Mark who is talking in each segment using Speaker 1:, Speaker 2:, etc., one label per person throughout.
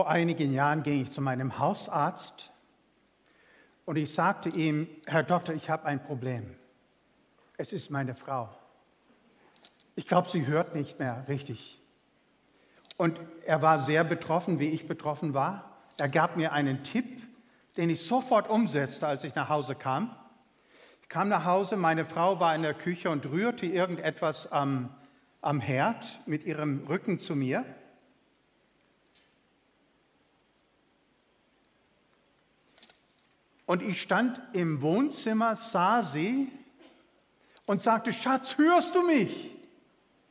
Speaker 1: Vor einigen Jahren ging ich zu meinem Hausarzt und ich sagte ihm, Herr Doktor, ich habe ein Problem. Es ist meine Frau. Ich glaube, sie hört nicht mehr richtig. Und er war sehr betroffen, wie ich betroffen war. Er gab mir einen Tipp, den ich sofort umsetzte, als ich nach Hause kam. Ich kam nach Hause, meine Frau war in der Küche und rührte irgendetwas am, am Herd mit ihrem Rücken zu mir. Und ich stand im Wohnzimmer, sah sie und sagte, Schatz, hörst du mich?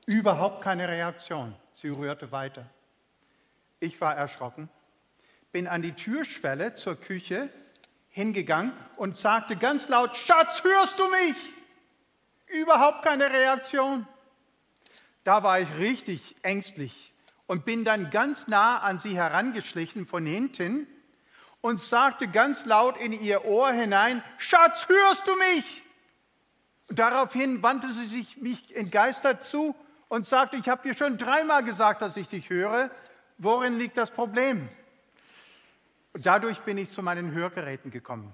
Speaker 1: Überhaupt keine Reaktion. Sie rührte weiter. Ich war erschrocken, bin an die Türschwelle zur Küche hingegangen und sagte ganz laut, Schatz, hörst du mich? Überhaupt keine Reaktion. Da war ich richtig ängstlich und bin dann ganz nah an sie herangeschlichen von hinten und sagte ganz laut in ihr Ohr hinein, Schatz, hörst du mich? Und daraufhin wandte sie sich mich entgeistert zu und sagte, ich habe dir schon dreimal gesagt, dass ich dich höre. Worin liegt das Problem? Und dadurch bin ich zu meinen Hörgeräten gekommen.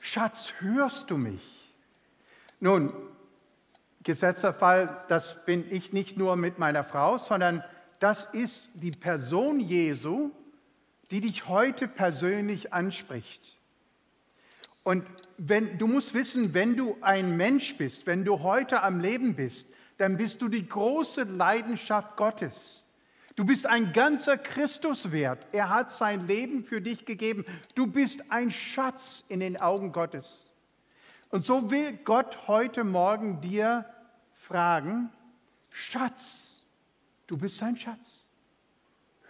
Speaker 1: Schatz, hörst du mich? Nun, gesetzter Fall, das bin ich nicht nur mit meiner Frau, sondern das ist die Person Jesu, die dich heute persönlich anspricht. Und wenn, du musst wissen, wenn du ein Mensch bist, wenn du heute am Leben bist, dann bist du die große Leidenschaft Gottes. Du bist ein ganzer Christus wert. Er hat sein Leben für dich gegeben. Du bist ein Schatz in den Augen Gottes. Und so will Gott heute Morgen dir fragen, Schatz, du bist ein Schatz.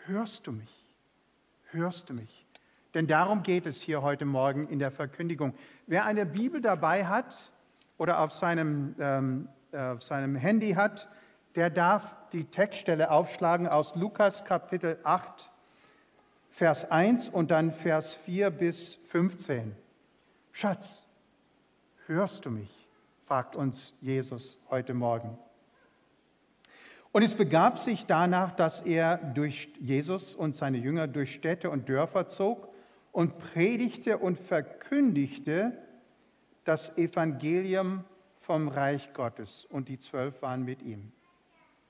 Speaker 1: Hörst du mich? Hörst du mich? Denn darum geht es hier heute Morgen in der Verkündigung. Wer eine Bibel dabei hat oder auf seinem, ähm, auf seinem Handy hat, der darf die Textstelle aufschlagen aus Lukas Kapitel 8, Vers 1 und dann Vers 4 bis 15. Schatz, hörst du mich? fragt uns Jesus heute Morgen. Und es begab sich danach, dass er durch Jesus und seine Jünger durch Städte und Dörfer zog und predigte und verkündigte das Evangelium vom Reich Gottes. Und die zwölf waren mit ihm.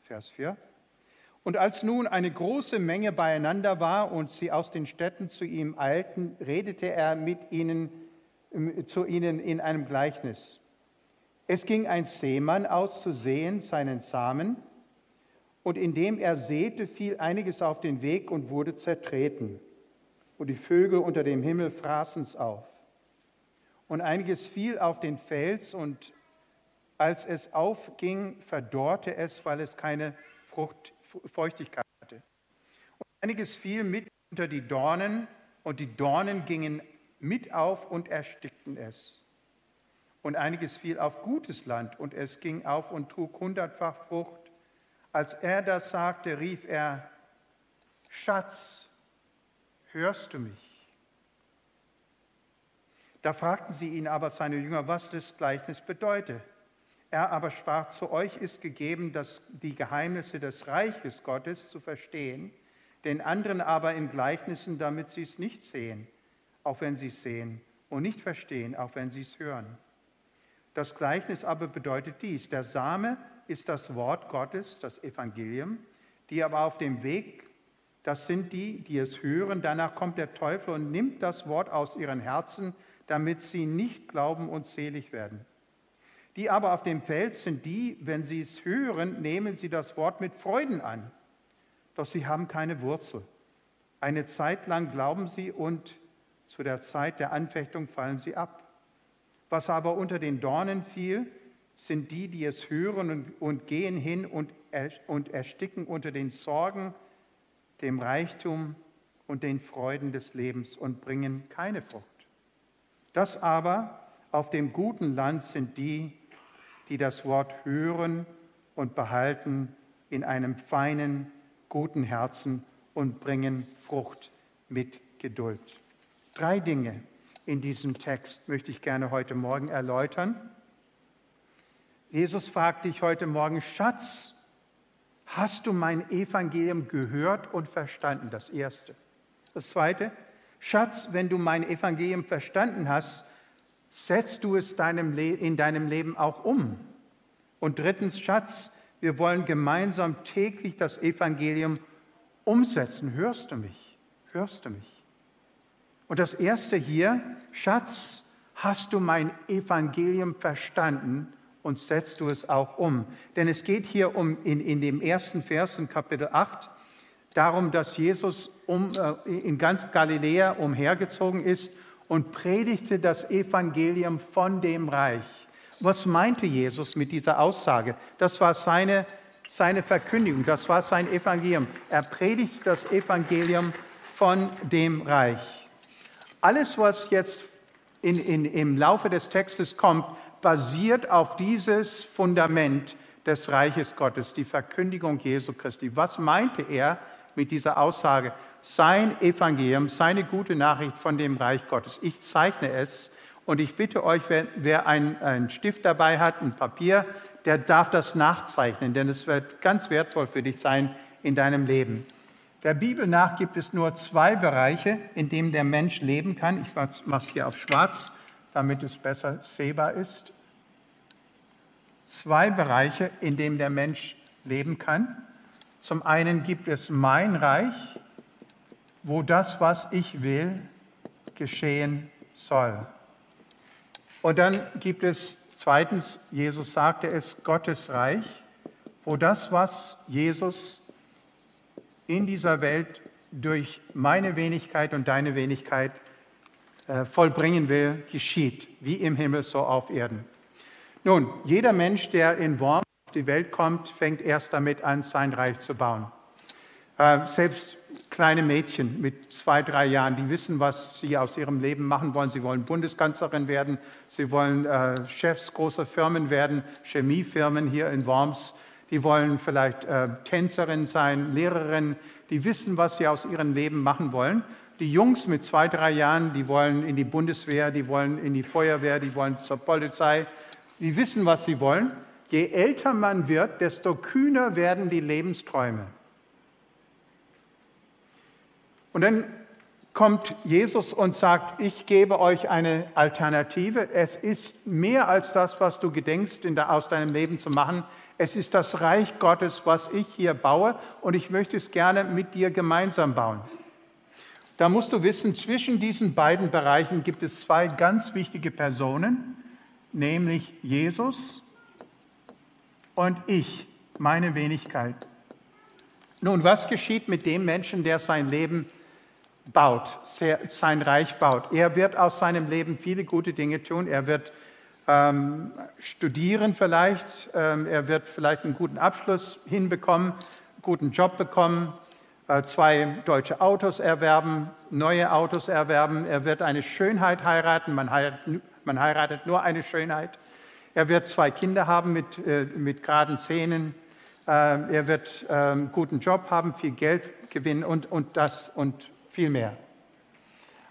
Speaker 1: Vers 4. Und als nun eine große Menge beieinander war und sie aus den Städten zu ihm eilten, redete er mit ihnen, zu ihnen in einem Gleichnis. Es ging ein Seemann aus zu sehen seinen Samen, und indem er säte, fiel einiges auf den Weg und wurde zertreten. Und die Vögel unter dem Himmel fraßen es auf. Und einiges fiel auf den Fels und als es aufging, verdorrte es, weil es keine Frucht, Feuchtigkeit hatte. Und einiges fiel mit unter die Dornen und die Dornen gingen mit auf und erstickten es. Und einiges fiel auf gutes Land und es ging auf und trug hundertfach Frucht. Als er das sagte, rief er, Schatz, hörst du mich? Da fragten sie ihn aber, seine Jünger, was das Gleichnis bedeute. Er aber sprach, zu euch ist gegeben, dass die Geheimnisse des Reiches Gottes zu verstehen, den anderen aber in Gleichnissen, damit sie es nicht sehen, auch wenn sie es sehen, und nicht verstehen, auch wenn sie es hören. Das Gleichnis aber bedeutet dies, der Same ist das Wort Gottes, das Evangelium, die aber auf dem Weg, das sind die, die es hören, danach kommt der Teufel und nimmt das Wort aus ihren Herzen, damit sie nicht glauben und selig werden. Die aber auf dem Feld sind die, wenn sie es hören, nehmen sie das Wort mit Freuden an, doch sie haben keine Wurzel. Eine Zeit lang glauben sie und zu der Zeit der Anfechtung fallen sie ab. Was aber unter den Dornen fiel, sind die, die es hören und, und gehen hin und, und ersticken unter den Sorgen, dem Reichtum und den Freuden des Lebens und bringen keine Frucht. Das aber auf dem guten Land sind die, die das Wort hören und behalten in einem feinen, guten Herzen und bringen Frucht mit Geduld. Drei Dinge in diesem Text möchte ich gerne heute Morgen erläutern. Jesus fragt dich heute Morgen, Schatz, Hast du mein Evangelium gehört und verstanden? Das Erste. Das Zweite, Schatz, wenn du mein Evangelium verstanden hast, setzt du es in deinem Leben auch um. Und drittens, Schatz, wir wollen gemeinsam täglich das Evangelium umsetzen. Hörst du mich? Hörst du mich? Und das Erste hier, Schatz, hast du mein Evangelium verstanden und setzt du es auch um? Denn es geht hier um in, in dem ersten Vers in Kapitel 8 darum, dass Jesus um, äh, in ganz Galiläa umhergezogen ist und predigte das Evangelium von dem Reich. Was meinte Jesus mit dieser Aussage? Das war seine, seine Verkündigung, das war sein Evangelium. Er predigte das Evangelium von dem Reich. Alles, was jetzt in, in, im Laufe des Textes kommt, basiert auf dieses Fundament des Reiches Gottes, die Verkündigung Jesu Christi. Was meinte er mit dieser Aussage? Sein Evangelium, seine gute Nachricht von dem Reich Gottes. Ich zeichne es und ich bitte euch, wer, wer einen Stift dabei hat, ein Papier, der darf das nachzeichnen, denn es wird ganz wertvoll für dich sein in deinem Leben. Der Bibel nach gibt es nur zwei Bereiche, in denen der Mensch leben kann. Ich mache es hier auf schwarz, damit es besser sehbar ist. Zwei Bereiche, in denen der Mensch leben kann. Zum einen gibt es mein Reich, wo das, was ich will, geschehen soll. Und dann gibt es zweitens, Jesus sagte es, Gottes Reich, wo das, was Jesus in dieser Welt durch meine Wenigkeit und deine Wenigkeit vollbringen will, geschieht, wie im Himmel so auf Erden. Nun, jeder Mensch, der in Worms auf die Welt kommt, fängt erst damit an, sein Reich zu bauen. Äh, selbst kleine Mädchen mit zwei, drei Jahren, die wissen, was sie aus ihrem Leben machen wollen. Sie wollen Bundeskanzlerin werden, sie wollen äh, Chefs großer Firmen werden, Chemiefirmen hier in Worms die wollen vielleicht äh, Tänzerin sein, Lehrerin, die wissen, was sie aus ihrem Leben machen wollen. Die Jungs mit zwei, drei Jahren, die wollen in die Bundeswehr, die wollen in die Feuerwehr, die wollen zur Polizei, die wissen, was sie wollen. Je älter man wird, desto kühner werden die Lebensträume. Und dann kommt Jesus und sagt, ich gebe euch eine Alternative. Es ist mehr als das, was du gedenkst, der, aus deinem Leben zu machen. Es ist das Reich Gottes, was ich hier baue und ich möchte es gerne mit dir gemeinsam bauen. Da musst du wissen, zwischen diesen beiden Bereichen gibt es zwei ganz wichtige Personen, nämlich Jesus und ich, meine Wenigkeit. Nun, was geschieht mit dem Menschen, der sein Leben baut, sein Reich baut? Er wird aus seinem Leben viele gute Dinge tun. Er wird ähm, studieren vielleicht, ähm, er wird vielleicht einen guten Abschluss hinbekommen, einen guten Job bekommen, zwei deutsche Autos erwerben, neue Autos erwerben, er wird eine Schönheit heiraten, man heiratet, man heiratet nur eine Schönheit, er wird zwei Kinder haben mit, äh, mit geraden Zähnen, äh, er wird einen ähm, guten Job haben, viel Geld gewinnen und, und das und viel mehr.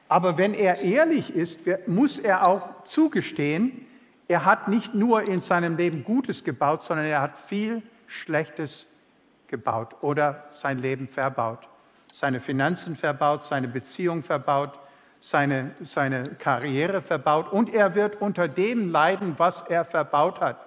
Speaker 1: Aber wenn er ehrlich ist, muss er auch zugestehen, er hat nicht nur in seinem Leben Gutes gebaut, sondern er hat viel Schlechtes gebaut oder sein Leben verbaut. Seine Finanzen verbaut, seine Beziehung verbaut, seine, seine Karriere verbaut und er wird unter dem leiden, was er verbaut hat.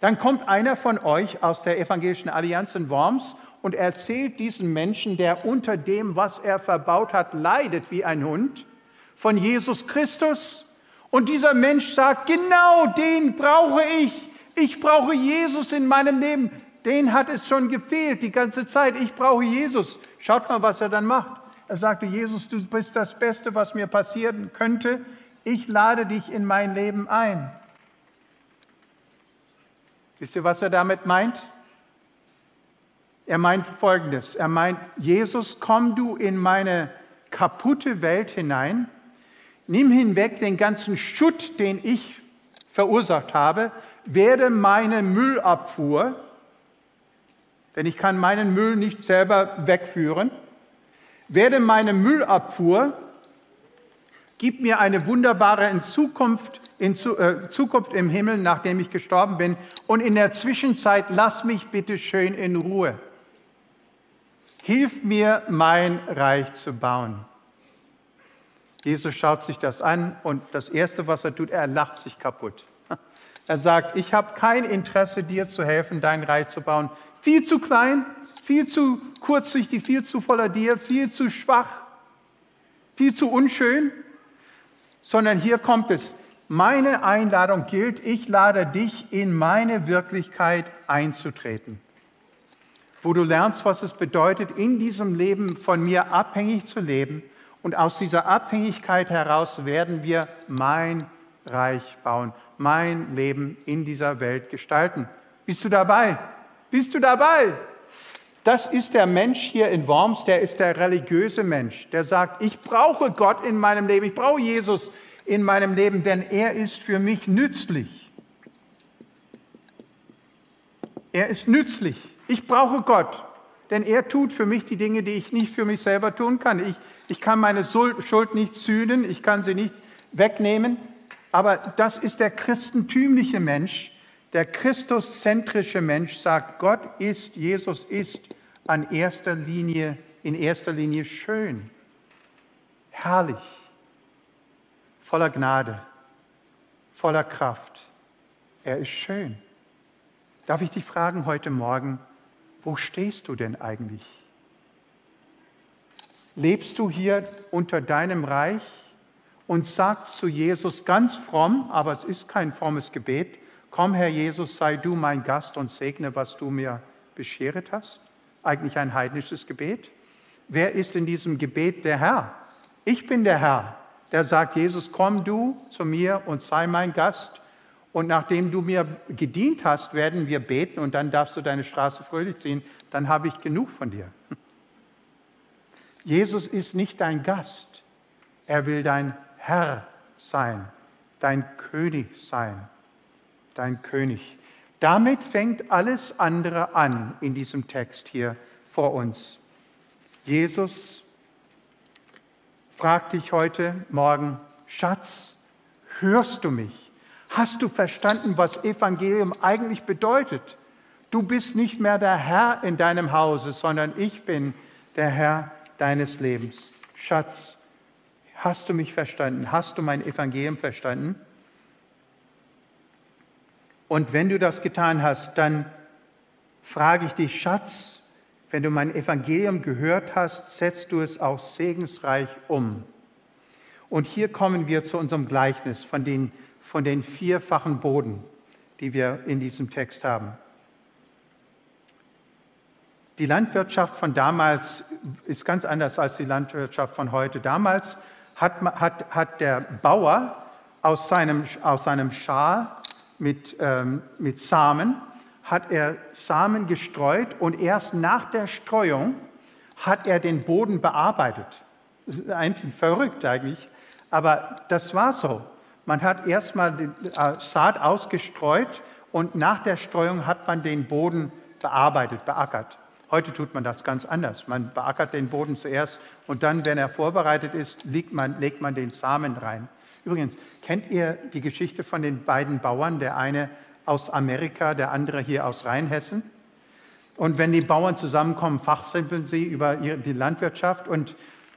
Speaker 1: Dann kommt einer von euch aus der Evangelischen Allianz in Worms und erzählt diesen Menschen, der unter dem, was er verbaut hat, leidet wie ein Hund, von Jesus Christus und dieser Mensch sagt, genau den brauche ich. Ich brauche Jesus in meinem Leben. Den hat es schon gefehlt die ganze Zeit. Ich brauche Jesus. Schaut mal, was er dann macht. Er sagte, Jesus, du bist das Beste, was mir passieren könnte. Ich lade dich in mein Leben ein. Wisst ihr, was er damit meint? Er meint Folgendes. Er meint, Jesus, komm du in meine kaputte Welt hinein Nimm hinweg den ganzen Schutt, den ich verursacht habe, werde meine Müllabfuhr, denn ich kann meinen Müll nicht selber wegführen, werde meine Müllabfuhr, gib mir eine wunderbare Zukunft, in äh, Zukunft im Himmel, nachdem ich gestorben bin, und in der Zwischenzeit lass mich bitte schön in Ruhe. Hilf mir, mein Reich zu bauen. Jesus schaut sich das an und das Erste, was er tut, er lacht sich kaputt. Er sagt, ich habe kein Interesse, dir zu helfen, dein Reich zu bauen. Viel zu klein, viel zu kurzsichtig, viel zu voller dir, viel zu schwach, viel zu unschön. Sondern hier kommt es, meine Einladung gilt, ich lade dich in meine Wirklichkeit einzutreten, wo du lernst, was es bedeutet, in diesem Leben von mir abhängig zu leben. Und aus dieser Abhängigkeit heraus werden wir mein Reich bauen, mein Leben in dieser Welt gestalten. Bist du dabei? Bist du dabei? Das ist der Mensch hier in Worms, der ist der religiöse Mensch, der sagt, ich brauche Gott in meinem Leben, ich brauche Jesus in meinem Leben, denn er ist für mich nützlich. Er ist nützlich. Ich brauche Gott, denn er tut für mich die Dinge, die ich nicht für mich selber tun kann. Ich, ich kann meine Schuld nicht sühnen, ich kann sie nicht wegnehmen, aber das ist der christentümliche Mensch, der christuszentrische Mensch sagt, Gott ist, Jesus ist an erster Linie, in erster Linie schön, herrlich voller Gnade, voller Kraft. Er ist schön. Darf ich dich fragen heute Morgen, wo stehst du denn eigentlich? Lebst du hier unter deinem Reich und sagst zu Jesus ganz fromm, aber es ist kein frommes Gebet, komm Herr Jesus, sei du mein Gast und segne, was du mir bescheret hast? Eigentlich ein heidnisches Gebet. Wer ist in diesem Gebet der Herr? Ich bin der Herr der sagt, Jesus, komm du zu mir und sei mein Gast. Und nachdem du mir gedient hast, werden wir beten und dann darfst du deine Straße fröhlich ziehen. Dann habe ich genug von dir. Jesus ist nicht dein Gast. Er will dein Herr sein, dein König sein, dein König. Damit fängt alles andere an in diesem Text hier vor uns. Jesus frag dich heute Morgen, Schatz, hörst du mich? Hast du verstanden, was Evangelium eigentlich bedeutet? Du bist nicht mehr der Herr in deinem Hause, sondern ich bin der Herr deines Lebens. Schatz, hast du mich verstanden? Hast du mein Evangelium verstanden? Und wenn du das getan hast, dann frage ich dich, Schatz, wenn du mein Evangelium gehört hast, setzt du es auch segensreich um. Und hier kommen wir zu unserem Gleichnis von den, von den vierfachen Boden, die wir in diesem Text haben. Die Landwirtschaft von damals ist ganz anders als die Landwirtschaft von heute. Damals hat, hat, hat der Bauer aus seinem, aus seinem Schal mit, ähm, mit Samen hat er Samen gestreut und erst nach der Streuung hat er den Boden bearbeitet. Das ist einfach verrückt eigentlich, aber das war so. Man hat erstmal die äh, Saat ausgestreut und nach der Streuung hat man den Boden bearbeitet, beackert. Heute tut man das ganz anders. Man beackert den Boden zuerst und dann, wenn er vorbereitet ist, legt man, legt man den Samen rein. Übrigens, kennt ihr die Geschichte von den beiden Bauern? Der eine aus Amerika, der andere hier aus Rheinhessen. Und wenn die Bauern zusammenkommen, fachsimpeln sie über die Landwirtschaft. Und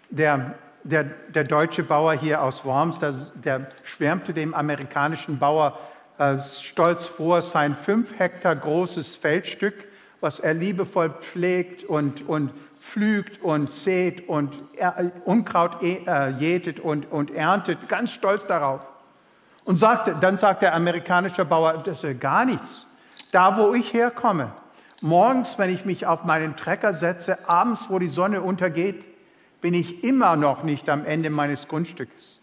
Speaker 1: der, der, der deutsche Bauer hier aus Worms, der, der schwärmte dem amerikanischen Bauer äh, stolz vor, sein fünf Hektar großes Feldstück, was er liebevoll pflegt und, und pflügt und sät und Unkraut äh, jätet und, und erntet, ganz stolz darauf. Und sagte, dann sagt der amerikanische Bauer, das ist gar nichts. Da, wo ich herkomme, morgens, wenn ich mich auf meinen Trecker setze, abends, wo die Sonne untergeht, bin ich immer noch nicht am Ende meines Grundstückes.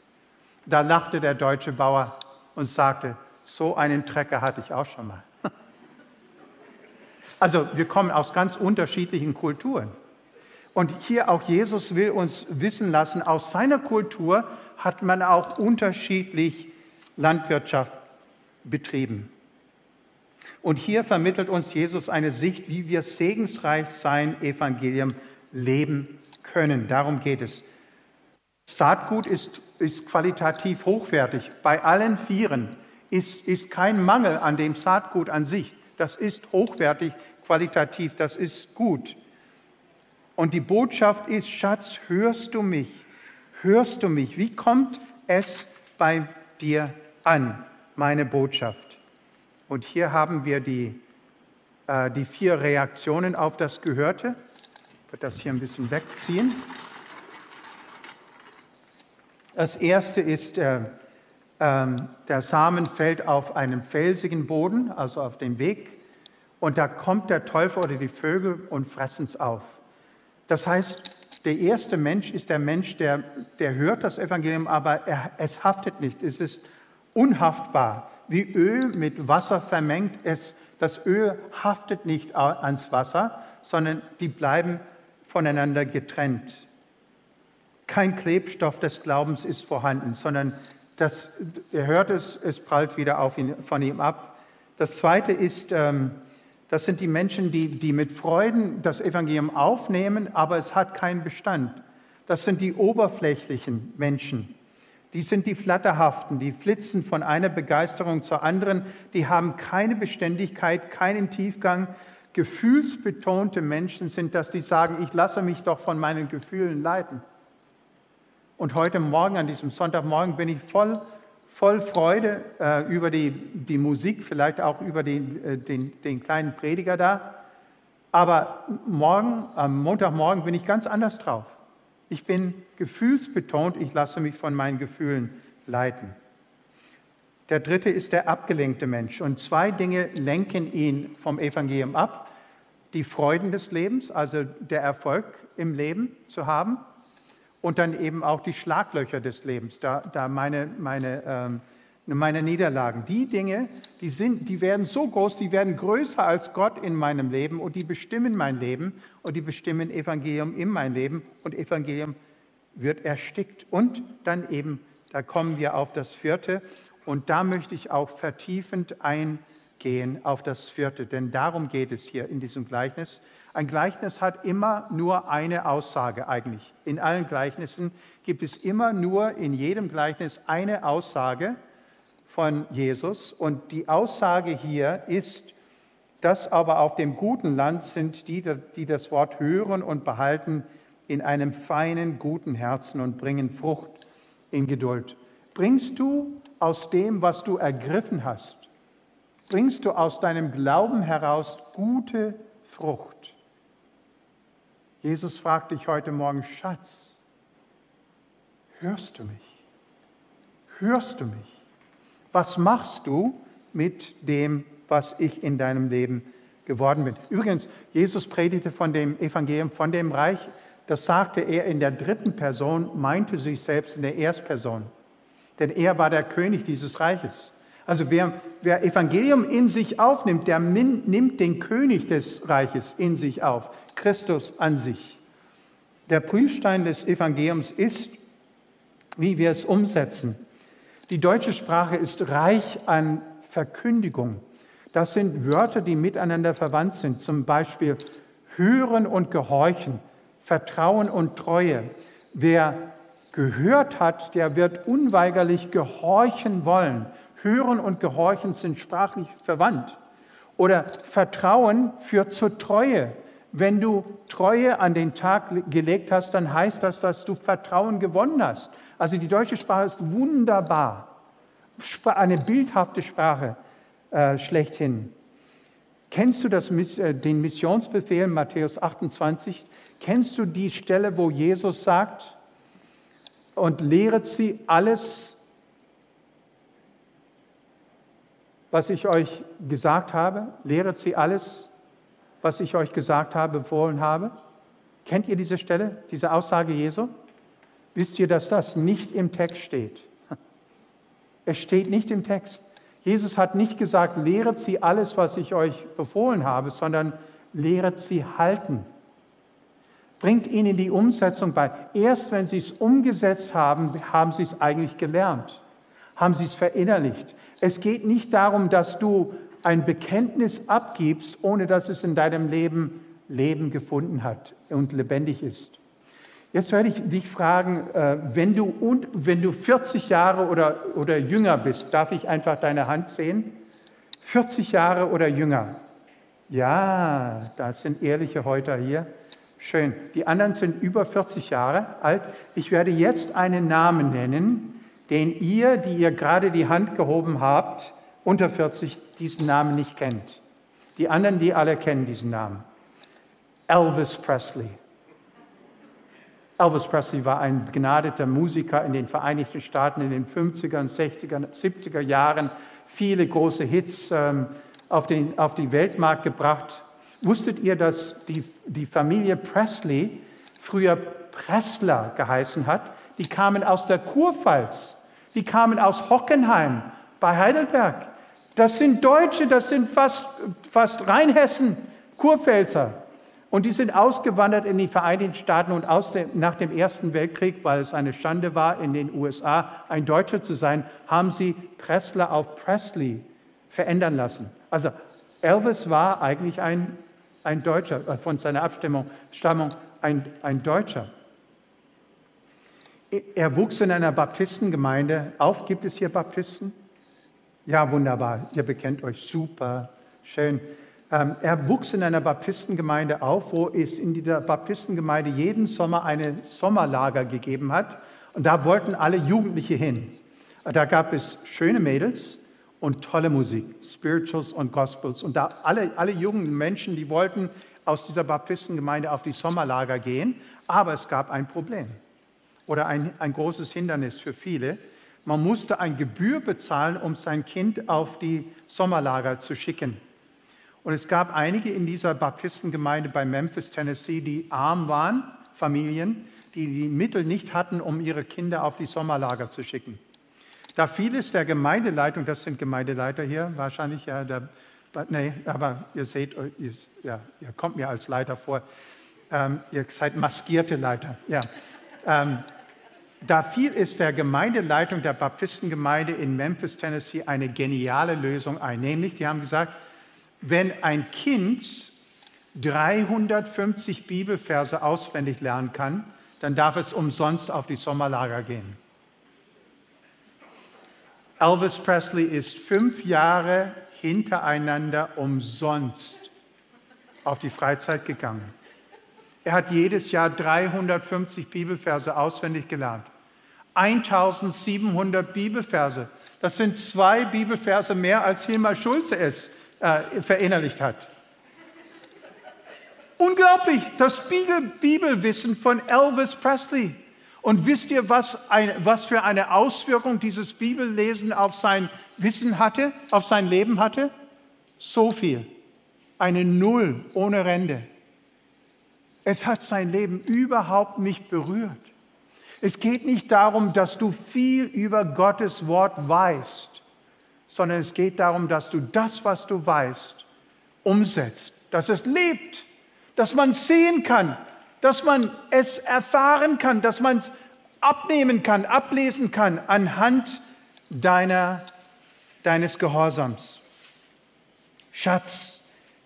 Speaker 1: Da lachte der deutsche Bauer und sagte, so einen Trecker hatte ich auch schon mal. Also wir kommen aus ganz unterschiedlichen Kulturen. Und hier auch Jesus will uns wissen lassen, aus seiner Kultur hat man auch unterschiedlich Landwirtschaft betrieben. Und hier vermittelt uns Jesus eine Sicht, wie wir segensreich sein Evangelium leben können. Darum geht es. Saatgut ist, ist qualitativ hochwertig. Bei allen Vieren ist, ist kein Mangel an dem Saatgut an sich. Das ist hochwertig, qualitativ, das ist gut. Und die Botschaft ist, Schatz, hörst du mich? Hörst du mich? Wie kommt es bei dir an, meine Botschaft? Und hier haben wir die, äh, die vier Reaktionen auf das Gehörte. Ich würde das hier ein bisschen wegziehen. Das erste ist, äh, äh, der Samen fällt auf einen felsigen Boden, also auf den Weg, und da kommt der Teufel oder die Vögel und fressen es auf. Das heißt, der erste Mensch ist der Mensch, der, der hört das Evangelium, aber er, es haftet nicht. Es ist unhaftbar. Wie Öl mit Wasser vermengt, es, das Öl haftet nicht ans Wasser, sondern die bleiben voneinander getrennt kein Klebstoff des Glaubens ist vorhanden, sondern das, er hört es, es prallt wieder auf ihn, von ihm ab. Das Zweite ist, ähm, das sind die Menschen, die, die mit Freuden das Evangelium aufnehmen, aber es hat keinen Bestand. Das sind die oberflächlichen Menschen. Die sind die Flatterhaften, die flitzen von einer Begeisterung zur anderen, die haben keine Beständigkeit, keinen Tiefgang. Gefühlsbetonte Menschen sind das, die sagen, ich lasse mich doch von meinen Gefühlen leiten. Und heute Morgen, an diesem Sonntagmorgen, bin ich voll, voll Freude äh, über die, die Musik, vielleicht auch über den, äh, den, den kleinen Prediger da. Aber morgen, am Montagmorgen, bin ich ganz anders drauf. Ich bin gefühlsbetont, ich lasse mich von meinen Gefühlen leiten. Der dritte ist der abgelenkte Mensch. Und zwei Dinge lenken ihn vom Evangelium ab. Die Freuden des Lebens, also der Erfolg im Leben zu haben und dann eben auch die Schlaglöcher des Lebens, da, da meine, meine, ähm, meine Niederlagen. Die Dinge, die, sind, die werden so groß, die werden größer als Gott in meinem Leben und die bestimmen mein Leben und die bestimmen Evangelium in mein Leben und Evangelium wird erstickt. Und dann eben, da kommen wir auf das vierte und da möchte ich auch vertiefend eingehen auf das vierte, denn darum geht es hier in diesem Gleichnis. Ein Gleichnis hat immer nur eine Aussage eigentlich. In allen Gleichnissen gibt es immer nur in jedem Gleichnis eine Aussage von Jesus. Und die Aussage hier ist, dass aber auf dem guten Land sind die, die das Wort hören und behalten in einem feinen, guten Herzen und bringen Frucht in Geduld. Bringst du aus dem, was du ergriffen hast, bringst du aus deinem Glauben heraus gute Frucht? Jesus fragt dich heute Morgen, Schatz, hörst du mich? Hörst du mich? Was machst du mit dem, was ich in deinem Leben geworden bin? Übrigens, Jesus predigte von dem Evangelium, von dem Reich. Das sagte er in der dritten Person, meinte sich selbst in der Erstperson. Denn er war der König dieses Reiches. Also wer, wer Evangelium in sich aufnimmt, der nimmt den König des Reiches in sich auf. Christus an sich. Der Prüfstein des Evangeliums ist, wie wir es umsetzen. Die deutsche Sprache ist reich an Verkündigung. Das sind Wörter, die miteinander verwandt sind, zum Beispiel hören und gehorchen, Vertrauen und Treue. Wer gehört hat, der wird unweigerlich gehorchen wollen. Hören und Gehorchen sind sprachlich verwandt. Oder Vertrauen führt zur Treue. Wenn du Treue an den Tag gelegt hast, dann heißt das, dass du Vertrauen gewonnen hast. Also die deutsche Sprache ist wunderbar. Eine bildhafte Sprache äh, schlechthin. Kennst du das, äh, den Missionsbefehl Matthäus 28? Kennst du die Stelle, wo Jesus sagt, und lehret sie alles, was ich euch gesagt habe? Lehret sie alles, was ich euch gesagt habe, befohlen habe? Kennt ihr diese Stelle, diese Aussage Jesu? Wisst ihr, dass das nicht im Text steht? Es steht nicht im Text. Jesus hat nicht gesagt, lehret sie alles, was ich euch befohlen habe, sondern lehret sie halten. Bringt ihnen die Umsetzung bei. Erst wenn sie es umgesetzt haben, haben sie es eigentlich gelernt, haben sie es verinnerlicht. Es geht nicht darum, dass du ein Bekenntnis abgibst, ohne dass es in deinem Leben Leben gefunden hat und lebendig ist. Jetzt werde ich dich fragen, äh, wenn du, wenn du 40 Jahre oder, oder jünger bist, darf ich einfach deine Hand sehen? 40 Jahre oder jünger? Ja, das sind ehrliche Häuter hier. Schön. Die anderen sind über 40 Jahre alt. Ich werde jetzt einen Namen nennen, den ihr, die ihr gerade die Hand gehoben habt, unter 40 diesen Namen nicht kennt. Die anderen, die alle kennen diesen Namen. Elvis Presley. Elvis Presley war ein begnadeter Musiker in den Vereinigten Staaten in den 50er, 60er, 70er Jahren, viele große Hits ähm, auf, den, auf die Weltmarkt gebracht. Wusstet ihr, dass die, die Familie Presley früher Pressler geheißen hat? Die kamen aus der Kurpfalz, die kamen aus Hockenheim bei Heidelberg. Das sind Deutsche, das sind fast, fast Rheinhessen, Kurpfälzer. Und die sind ausgewandert in die Vereinigten Staaten und dem, nach dem Ersten Weltkrieg, weil es eine Schande war, in den USA ein Deutscher zu sein, haben sie Pressler auf Presley verändern lassen. Also Elvis war eigentlich ein, ein Deutscher, äh, von seiner Abstimmung, Stammung ein, ein Deutscher. Er wuchs in einer Baptistengemeinde auf. Gibt es hier Baptisten? Ja, wunderbar. Ihr bekennt euch super. Schön. Ähm, er wuchs in einer Baptistengemeinde auf, wo es in dieser Baptistengemeinde jeden Sommer eine Sommerlager gegeben hat. Und da wollten alle Jugendliche hin. Da gab es schöne Mädels und tolle Musik, Spirituals und Gospels. Und da alle, alle jungen Menschen, die wollten aus dieser Baptistengemeinde auf die Sommerlager gehen. Aber es gab ein Problem oder ein, ein großes Hindernis für viele. Man musste ein Gebühr bezahlen, um sein Kind auf die Sommerlager zu schicken. Und es gab einige in dieser Baptistengemeinde bei Memphis, Tennessee, die arm waren, Familien, die die Mittel nicht hatten, um ihre Kinder auf die Sommerlager zu schicken. Da fiel es der Gemeindeleitung, das sind Gemeindeleiter hier, wahrscheinlich ja, der, nee, aber ihr seht, ihr, ja, ihr kommt mir als Leiter vor, ähm, ihr seid maskierte Leiter, ja. Ähm, da fiel es der Gemeindeleitung der Baptistengemeinde in Memphis, Tennessee, eine geniale Lösung ein. Nämlich, die haben gesagt, wenn ein Kind 350 Bibelverse auswendig lernen kann, dann darf es umsonst auf die Sommerlager gehen. Elvis Presley ist fünf Jahre hintereinander umsonst auf die Freizeit gegangen. Er hat jedes Jahr 350 Bibelverse auswendig gelernt. 1700 Bibelverse. Das sind zwei Bibelverse mehr, als Hilmar Schulze es äh, verinnerlicht hat. Unglaublich, das Bibelwissen von Elvis Presley. Und wisst ihr, was, ein, was für eine Auswirkung dieses Bibellesen auf sein Wissen hatte, auf sein Leben hatte? So viel. Eine Null ohne Rende. Es hat sein Leben überhaupt nicht berührt. Es geht nicht darum, dass du viel über Gottes Wort weißt sondern es geht darum, dass du das, was du weißt, umsetzt, dass es lebt, dass man sehen kann, dass man es erfahren kann, dass man es abnehmen kann, ablesen kann anhand deiner, deines Gehorsams. Schatz,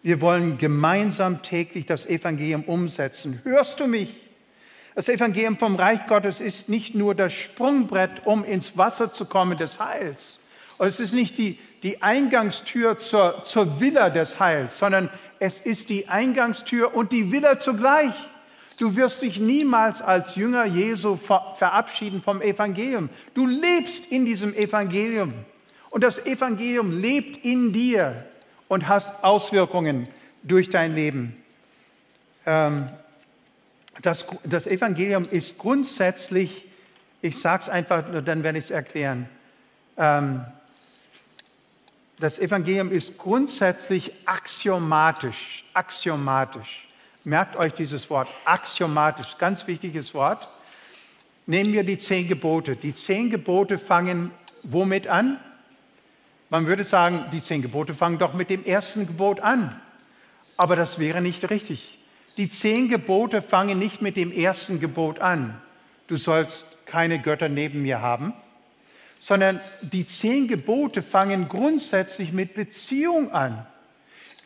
Speaker 1: wir wollen gemeinsam täglich das Evangelium umsetzen. Hörst du mich? Das Evangelium vom Reich Gottes ist nicht nur das Sprungbrett, um ins Wasser zu kommen des Heils, und es ist nicht die, die Eingangstür zur, zur Villa des Heils, sondern es ist die Eingangstür und die Villa zugleich. Du wirst dich niemals als Jünger Jesu verabschieden vom Evangelium. Du lebst in diesem Evangelium. Und das Evangelium lebt in dir und hast Auswirkungen durch dein Leben. Ähm, das, das Evangelium ist grundsätzlich, ich sage es einfach, dann werde ich es erklären. Ähm, das Evangelium ist grundsätzlich axiomatisch. Axiomatisch. Merkt euch dieses Wort, axiomatisch, ganz wichtiges Wort. Nehmen wir die zehn Gebote. Die zehn Gebote fangen womit an? Man würde sagen, die zehn Gebote fangen doch mit dem ersten Gebot an. Aber das wäre nicht richtig. Die zehn Gebote fangen nicht mit dem ersten Gebot an. Du sollst keine Götter neben mir haben sondern die zehn Gebote fangen grundsätzlich mit Beziehung an.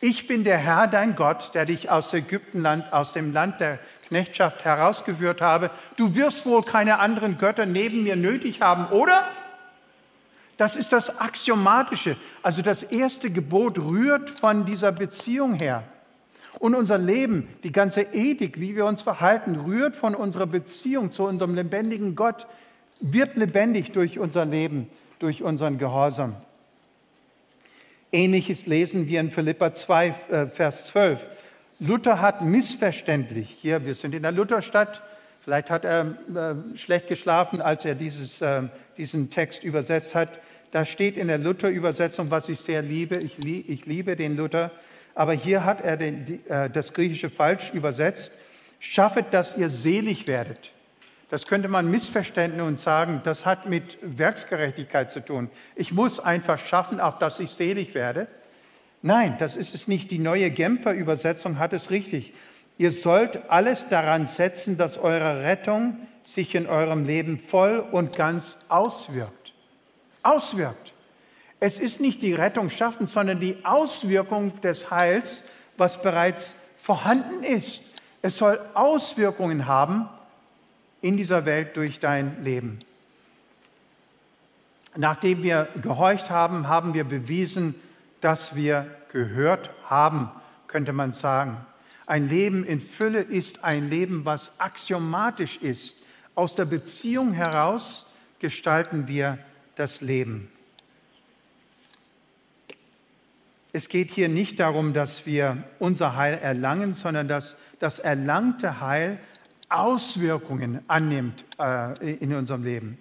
Speaker 1: Ich bin der Herr, dein Gott, der dich aus Ägyptenland, aus dem Land der Knechtschaft herausgeführt habe. Du wirst wohl keine anderen Götter neben mir nötig haben, oder? Das ist das Axiomatische. Also das erste Gebot rührt von dieser Beziehung her. Und unser Leben, die ganze Ethik, wie wir uns verhalten, rührt von unserer Beziehung zu unserem lebendigen Gott, wird lebendig durch unser Leben, durch unseren Gehorsam. Ähnliches lesen wir in Philippa 2, äh, Vers 12. Luther hat missverständlich, hier, wir sind in der Lutherstadt, vielleicht hat er äh, schlecht geschlafen, als er dieses, äh, diesen Text übersetzt hat. Da steht in der Luther-Übersetzung, was ich sehr liebe, ich, ich, liebe den Luther, aber hier hat er den, äh, das Griechische falsch übersetzt. Schaffet, dass ihr selig werdet. Das könnte man missverständnis und sagen, das hat mit Werksgerechtigkeit zu tun. Ich muss einfach schaffen, auf dass ich selig werde. Nein, das ist es nicht. Die neue Gemper Übersetzung hat es richtig. Ihr sollt alles daran setzen, dass eure Rettung sich in eurem Leben voll und ganz auswirkt. Auswirkt. Es ist nicht die Rettung schaffen, sondern die Auswirkung des Heils, was bereits vorhanden ist. Es soll Auswirkungen haben in dieser Welt durch dein Leben. Nachdem wir gehorcht haben, haben wir bewiesen, dass wir gehört haben, könnte man sagen. Ein Leben in Fülle ist ein Leben, was axiomatisch ist. Aus der Beziehung heraus gestalten wir das Leben. Es geht hier nicht darum, dass wir unser Heil erlangen, sondern dass das erlangte Heil Auswirkungen annimmt äh, in unserem Leben.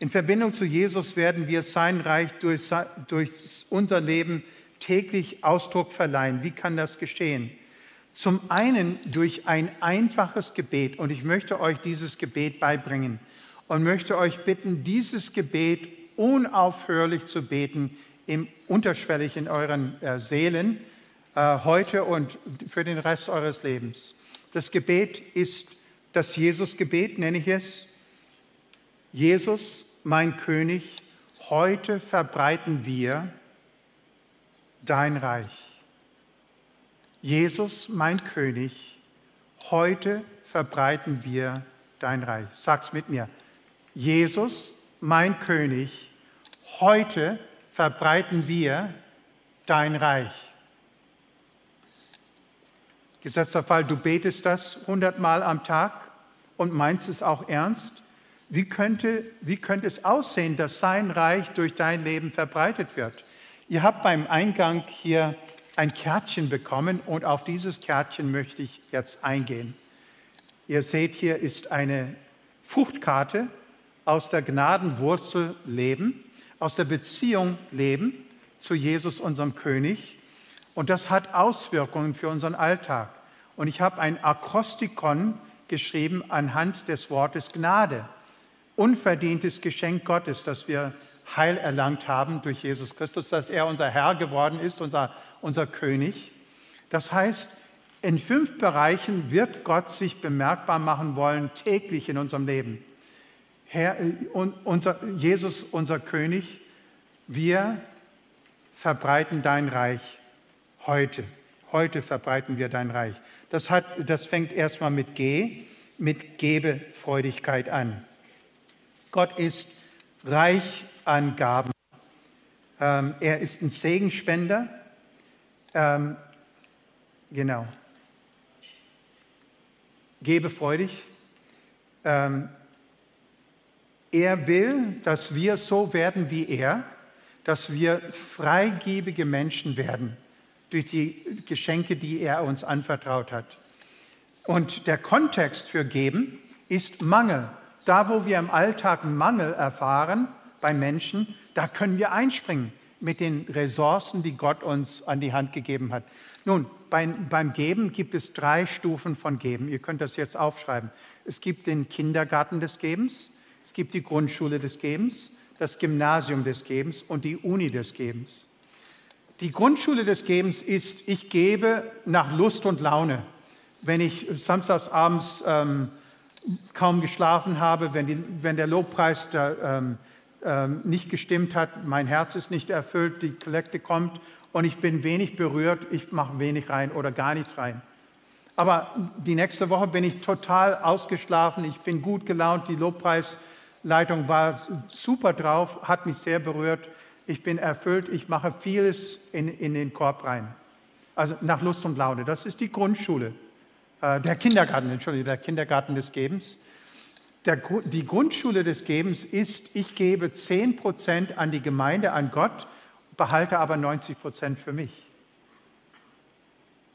Speaker 1: In Verbindung zu Jesus werden wir sein Reich durch, durch unser Leben täglich Ausdruck verleihen. Wie kann das geschehen? Zum einen durch ein einfaches Gebet. Und ich möchte euch dieses Gebet beibringen und möchte euch bitten, dieses Gebet unaufhörlich zu beten, im, unterschwellig in euren äh, Seelen, äh, heute und für den Rest eures Lebens. Das Gebet ist das Jesus-Gebet, nenne ich es. Jesus, mein König, heute verbreiten wir dein Reich. Jesus, mein König, heute verbreiten wir dein Reich. Sag's mit mir. Jesus, mein König, heute verbreiten wir dein Reich. Gesetzter Fall, du betest das hundertmal am Tag und meinst es auch ernst. Wie könnte, wie könnte es aussehen, dass sein Reich durch dein Leben verbreitet wird? Ihr habt beim Eingang hier ein Kärtchen bekommen und auf dieses Kärtchen möchte ich jetzt eingehen. Ihr seht, hier ist eine Fruchtkarte aus der Gnadenwurzel Leben, aus der Beziehung Leben zu Jesus, unserem König. Und das hat Auswirkungen für unseren Alltag. Und ich habe ein Akrostikon geschrieben anhand des Wortes Gnade. Unverdientes Geschenk Gottes, das wir Heil erlangt haben durch Jesus Christus, dass er unser Herr geworden ist, unser, unser König. Das heißt, in fünf Bereichen wird Gott sich bemerkbar machen wollen, täglich in unserem Leben. Herr, unser, Jesus, unser König, wir verbreiten dein Reich heute. Heute verbreiten wir dein Reich. Das, hat, das fängt erstmal mit G, mit Gebefreudigkeit an. Gott ist reich an Gaben. Ähm, er ist ein Segenspender. Ähm, genau. Gebefreudig. Ähm, er will, dass wir so werden wie er, dass wir freigebige Menschen werden durch die Geschenke, die er uns anvertraut hat. Und der Kontext für Geben ist Mangel. Da, wo wir im Alltag Mangel erfahren bei Menschen, da können wir einspringen mit den Ressourcen, die Gott uns an die Hand gegeben hat. Nun, beim, beim Geben gibt es drei Stufen von Geben. Ihr könnt das jetzt aufschreiben. Es gibt den Kindergarten des Gebens, es gibt die Grundschule des Gebens, das Gymnasium des Gebens und die Uni des Gebens. Die Grundschule des Gebens ist, ich gebe nach Lust und Laune. Wenn ich samstags abends ähm, kaum geschlafen habe, wenn, die, wenn der Lobpreis da, ähm, ähm, nicht gestimmt hat, mein Herz ist nicht erfüllt, die Kollekte kommt und ich bin wenig berührt, ich mache wenig rein oder gar nichts rein. Aber die nächste Woche bin ich total ausgeschlafen, ich bin gut gelaunt, die Lobpreisleitung war super drauf, hat mich sehr berührt, ich bin erfüllt, ich mache vieles in, in den Korb rein. Also nach Lust und Laune. Das ist die Grundschule. Äh, der Kindergarten, Entschuldigung, der Kindergarten des Gebens. Der, die Grundschule des Gebens ist, ich gebe 10 Prozent an die Gemeinde, an Gott, behalte aber 90 Prozent für mich.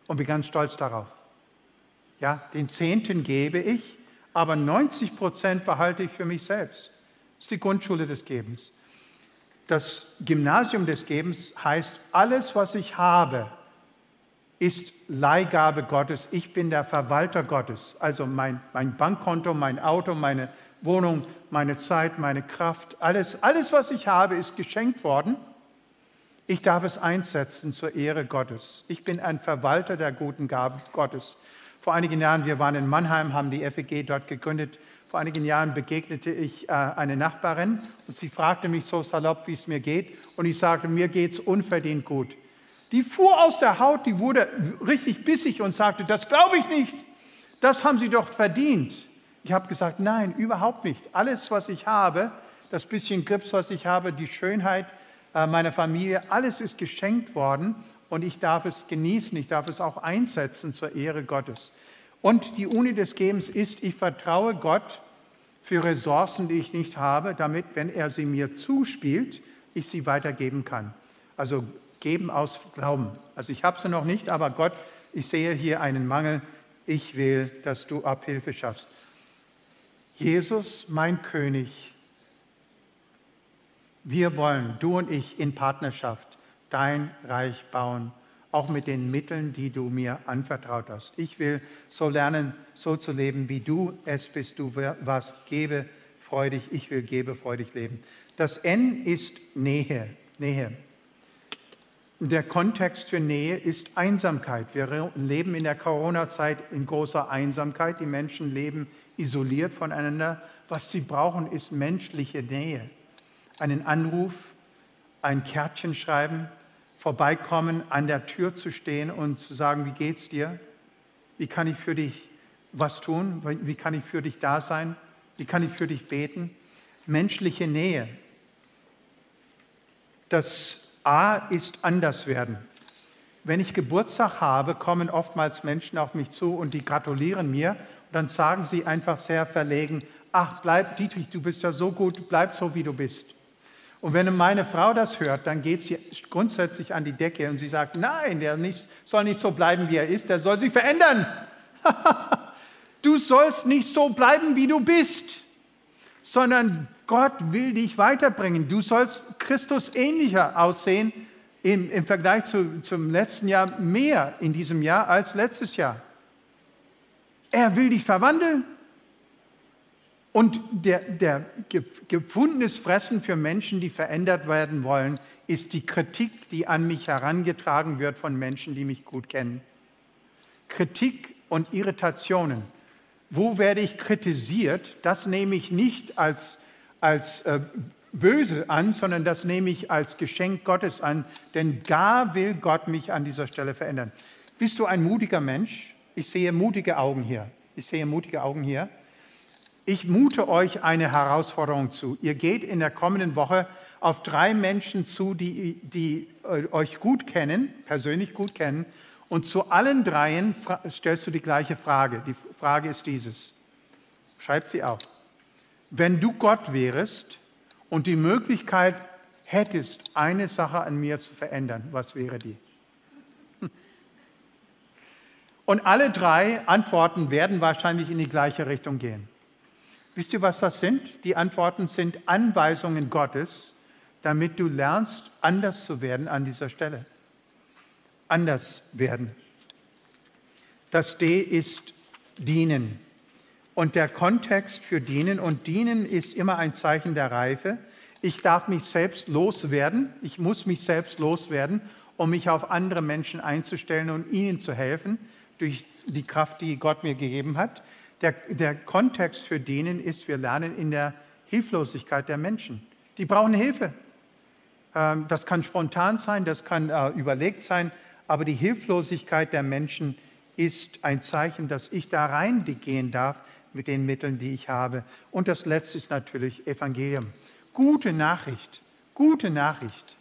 Speaker 1: Und bin ganz stolz darauf. Ja, den Zehnten gebe ich, aber 90 Prozent behalte ich für mich selbst. Das ist die Grundschule des Gebens. Das Gymnasium des Gebens heißt, alles, was ich habe, ist Leihgabe Gottes. Ich bin der Verwalter Gottes. Also mein, mein Bankkonto, mein Auto, meine Wohnung, meine Zeit, meine Kraft, alles, alles, was ich habe, ist geschenkt worden. Ich darf es einsetzen zur Ehre Gottes. Ich bin ein Verwalter der guten Gaben Gottes. Vor einigen Jahren, wir waren in Mannheim, haben die FEG dort gegründet. Vor einigen Jahren begegnete ich äh, eine Nachbarin und sie fragte mich so salopp, wie es mir geht. Und ich sagte, mir geht es unverdient gut. Die fuhr aus der Haut, die wurde richtig bissig und sagte, das glaube ich nicht, das haben Sie doch verdient. Ich habe gesagt, nein, überhaupt nicht. Alles, was ich habe, das bisschen Grips, was ich habe, die Schönheit äh, meiner Familie, alles ist geschenkt worden und ich darf es genießen, ich darf es auch einsetzen zur Ehre Gottes. Und die Uni des Gebens ist, ich vertraue Gott für Ressourcen, die ich nicht habe, damit, wenn er sie mir zuspielt, ich sie weitergeben kann. Also geben aus Glauben. Also ich habe sie noch nicht, aber Gott, ich sehe hier einen Mangel. Ich will, dass du Abhilfe schaffst. Jesus, mein König, wir wollen, du und ich, in Partnerschaft dein Reich bauen, auch mit den Mitteln, die du mir anvertraut hast. Ich will so lernen, so zu leben, wie du es bist, du warst. Gebe freudig, ich will gebe freudig leben. Das N ist Nähe, Nähe. Der Kontext für Nähe ist Einsamkeit. Wir leben in der Corona-Zeit in großer Einsamkeit. Die Menschen leben isoliert voneinander. Was sie brauchen, ist menschliche Nähe. Einen Anruf, ein Kärtchen schreiben, vorbeikommen, an der Tür zu stehen und zu sagen, wie geht's dir? Wie kann ich für dich was tun? Wie kann ich für dich da sein? Wie kann ich für dich beten? Menschliche Nähe. Das A ist anders werden. Wenn ich Geburtstag habe, kommen oftmals Menschen auf mich zu und die gratulieren mir. Und dann sagen sie einfach sehr verlegen, ach, bleib Dietrich, du bist ja so gut, bleib so, wie du bist. Und wenn meine Frau das hört, dann geht sie grundsätzlich an die Decke und sie sagt, nein, der nicht, soll nicht so bleiben, wie er ist, der soll sich verändern. du sollst nicht so bleiben, wie du bist, sondern Gott will dich weiterbringen. Du sollst Christus ähnlicher aussehen im, im Vergleich zu, zum letzten Jahr, mehr in diesem Jahr als letztes Jahr. Er will dich verwandeln. Und der, der gefundenes Fressen für Menschen, die verändert werden wollen, ist die Kritik, die an mich herangetragen wird von Menschen, die mich gut kennen. Kritik und Irritationen. Wo werde ich kritisiert? Das nehme ich nicht als als äh, böse an, sondern das nehme ich als Geschenk Gottes an, denn da will Gott mich an dieser Stelle verändern. Bist du ein mutiger Mensch? Ich sehe mutige Augen hier. Ich sehe mutige Augen hier. Ich mute euch eine Herausforderung zu. Ihr geht in der kommenden Woche auf drei Menschen zu, die, die äh, euch gut kennen, persönlich gut kennen. Und zu allen dreien stellst du die gleiche Frage. Die Frage ist dieses. Schreibt sie auf wenn du Gott wärest und die Möglichkeit hättest, eine Sache an mir zu verändern, was wäre die? Und alle drei Antworten werden wahrscheinlich in die gleiche Richtung gehen. Wisst ihr, was das sind? Die Antworten sind Anweisungen Gottes, damit du lernst, anders zu werden an dieser Stelle. Anders werden. Das D ist dienen. Und der Kontext für dienen, und dienen ist immer ein Zeichen der Reife. Ich darf mich selbst loswerden, ich muss mich selbst loswerden, um mich auf andere Menschen einzustellen und ihnen zu helfen durch die Kraft, die Gott mir gegeben hat. Der, der Kontext für dienen ist, wir lernen in der Hilflosigkeit der Menschen. Die brauchen Hilfe. Ähm, das kann spontan sein, das kann äh, überlegt sein, aber die Hilflosigkeit der Menschen ist ein Zeichen, dass ich da reingehen darf mit den Mitteln, die ich habe. Und das Letzte ist natürlich Evangelium. Gute Nachricht, gute Nachricht.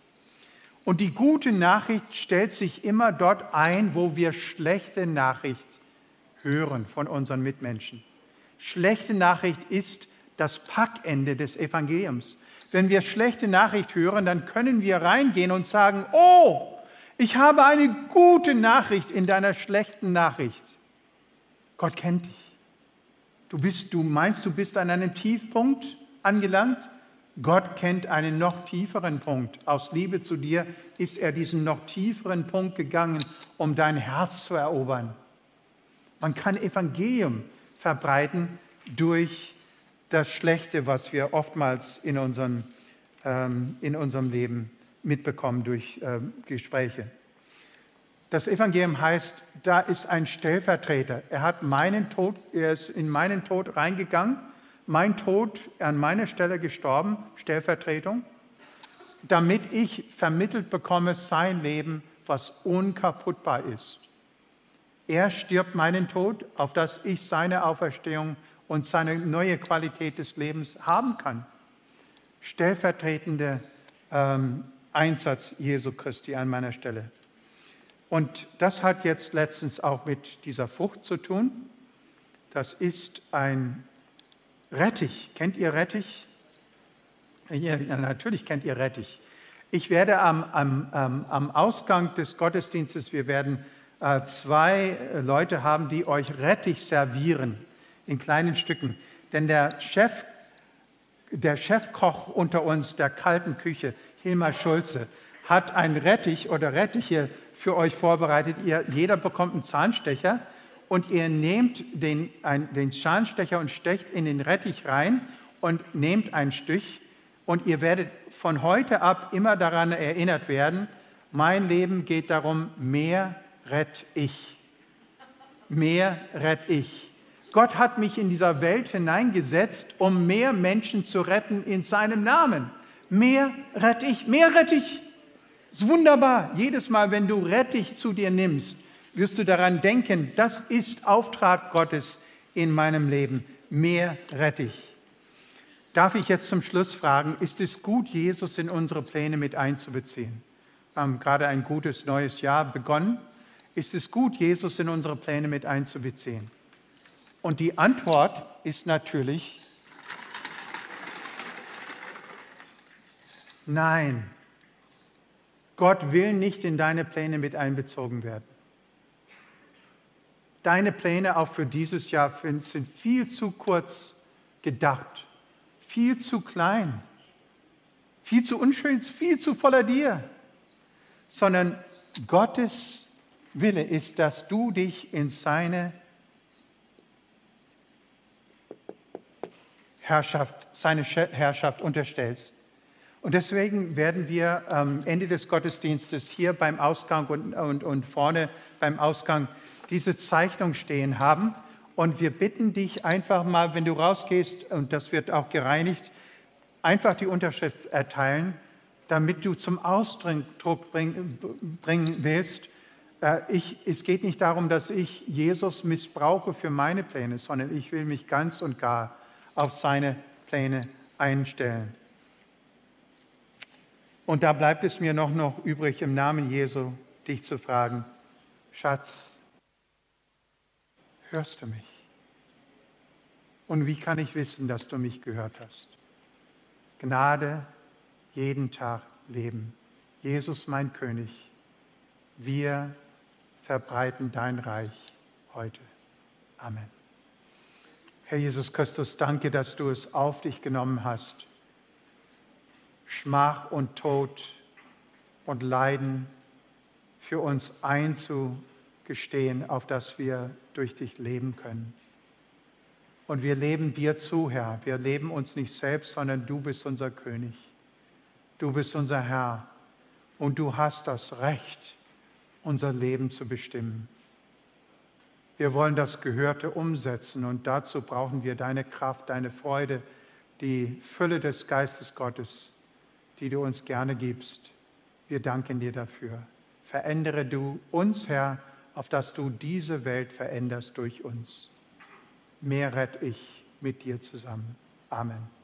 Speaker 1: Und die gute Nachricht stellt sich immer dort ein, wo wir schlechte Nachricht hören von unseren Mitmenschen. Schlechte Nachricht ist das Packende des Evangeliums. Wenn wir schlechte Nachricht hören, dann können wir reingehen und sagen, oh, ich habe eine gute Nachricht in deiner schlechten Nachricht. Gott kennt dich. Du, bist, du meinst, du bist an einem Tiefpunkt angelangt? Gott kennt einen noch tieferen Punkt. Aus Liebe zu dir ist er diesen noch tieferen Punkt gegangen, um dein Herz zu erobern. Man kann Evangelium verbreiten durch das Schlechte, was wir oftmals in unserem, ähm, in unserem Leben mitbekommen durch ähm, Gespräche. Das Evangelium heißt, da ist ein Stellvertreter. Er hat meinen Tod, er ist in meinen Tod reingegangen mein Tod an meiner Stelle gestorben, Stellvertretung, damit ich vermittelt bekomme sein Leben, was unkaputtbar ist. Er stirbt meinen Tod, auf dass ich seine Auferstehung und seine neue Qualität des Lebens haben kann. Stellvertretender ähm, Einsatz Jesu Christi an meiner Stelle. Und das hat jetzt letztens auch mit dieser Frucht zu tun. Das ist ein Rettich. Kennt ihr Rettich? Ja, natürlich kennt ihr Rettich. Ich werde am, am, am Ausgang des Gottesdienstes, wir werden zwei Leute haben, die euch Rettich servieren in kleinen Stücken. Denn der Chef, der Chefkoch unter uns der kalten Küche, Hilmar Schulze, hat ein Rettich oder Rettiche für euch vorbereitet. Ihr, jeder bekommt einen Zahnstecher und ihr nehmt den, ein, den Zahnstecher und stecht in den Rettich rein und nehmt einen Stich und ihr werdet von heute ab immer daran erinnert werden, mein Leben geht darum, mehr rett ich. Mehr rett ich. Gott hat mich in dieser Welt hineingesetzt, um mehr Menschen zu retten in seinem Namen. Mehr rett ich, mehr rett ich. Ist wunderbar. Jedes Mal, wenn du Rettich zu dir nimmst, wirst du daran denken, das ist Auftrag Gottes in meinem Leben. Mehr rette ich. Darf ich jetzt zum Schluss fragen, ist es gut, Jesus in unsere Pläne mit einzubeziehen? Wir haben gerade ein gutes neues Jahr begonnen. Ist es gut, Jesus in unsere Pläne mit einzubeziehen? Und die Antwort ist natürlich nein. Gott will nicht in deine Pläne mit einbezogen werden. Deine Pläne auch für dieses Jahr sind viel zu kurz gedacht, viel zu klein, viel zu unschön, viel zu voller dir, sondern Gottes Wille ist, dass du dich in seine Herrschaft, seine Herrschaft unterstellst. Und deswegen werden wir am Ende des Gottesdienstes hier beim Ausgang und, und, und vorne beim Ausgang diese Zeichnung stehen haben. Und wir bitten dich einfach mal, wenn du rausgehst, und das wird auch gereinigt, einfach die Unterschrift erteilen, damit du zum Ausdruck bringen, bringen willst. Äh, ich, es geht nicht darum, dass ich Jesus missbrauche für meine Pläne, sondern ich will mich ganz und gar auf seine Pläne einstellen. Und da bleibt es mir noch, noch übrig, im Namen Jesu dich zu fragen, Schatz, hörst du mich? Und wie kann ich wissen, dass du mich gehört hast? Gnade, jeden Tag leben. Jesus, mein König, wir verbreiten dein Reich heute. Amen. Herr Jesus Christus, danke, dass du es auf dich genommen hast, Schmach und Tod und Leiden für uns einzugehen gestehen, auf das wir durch dich leben können. Und wir leben dir zu, Herr. Wir leben uns nicht selbst, sondern du bist unser König. Du bist unser Herr. Und du hast das Recht, unser Leben zu bestimmen. Wir wollen das Gehörte umsetzen und dazu brauchen wir deine Kraft, deine Freude, die Fülle des Geistes Gottes, die du uns gerne gibst. Wir danken dir dafür. Verändere du uns, Herr, auf dass du diese Welt veränderst durch uns. Mehr rett ich mit dir zusammen. Amen.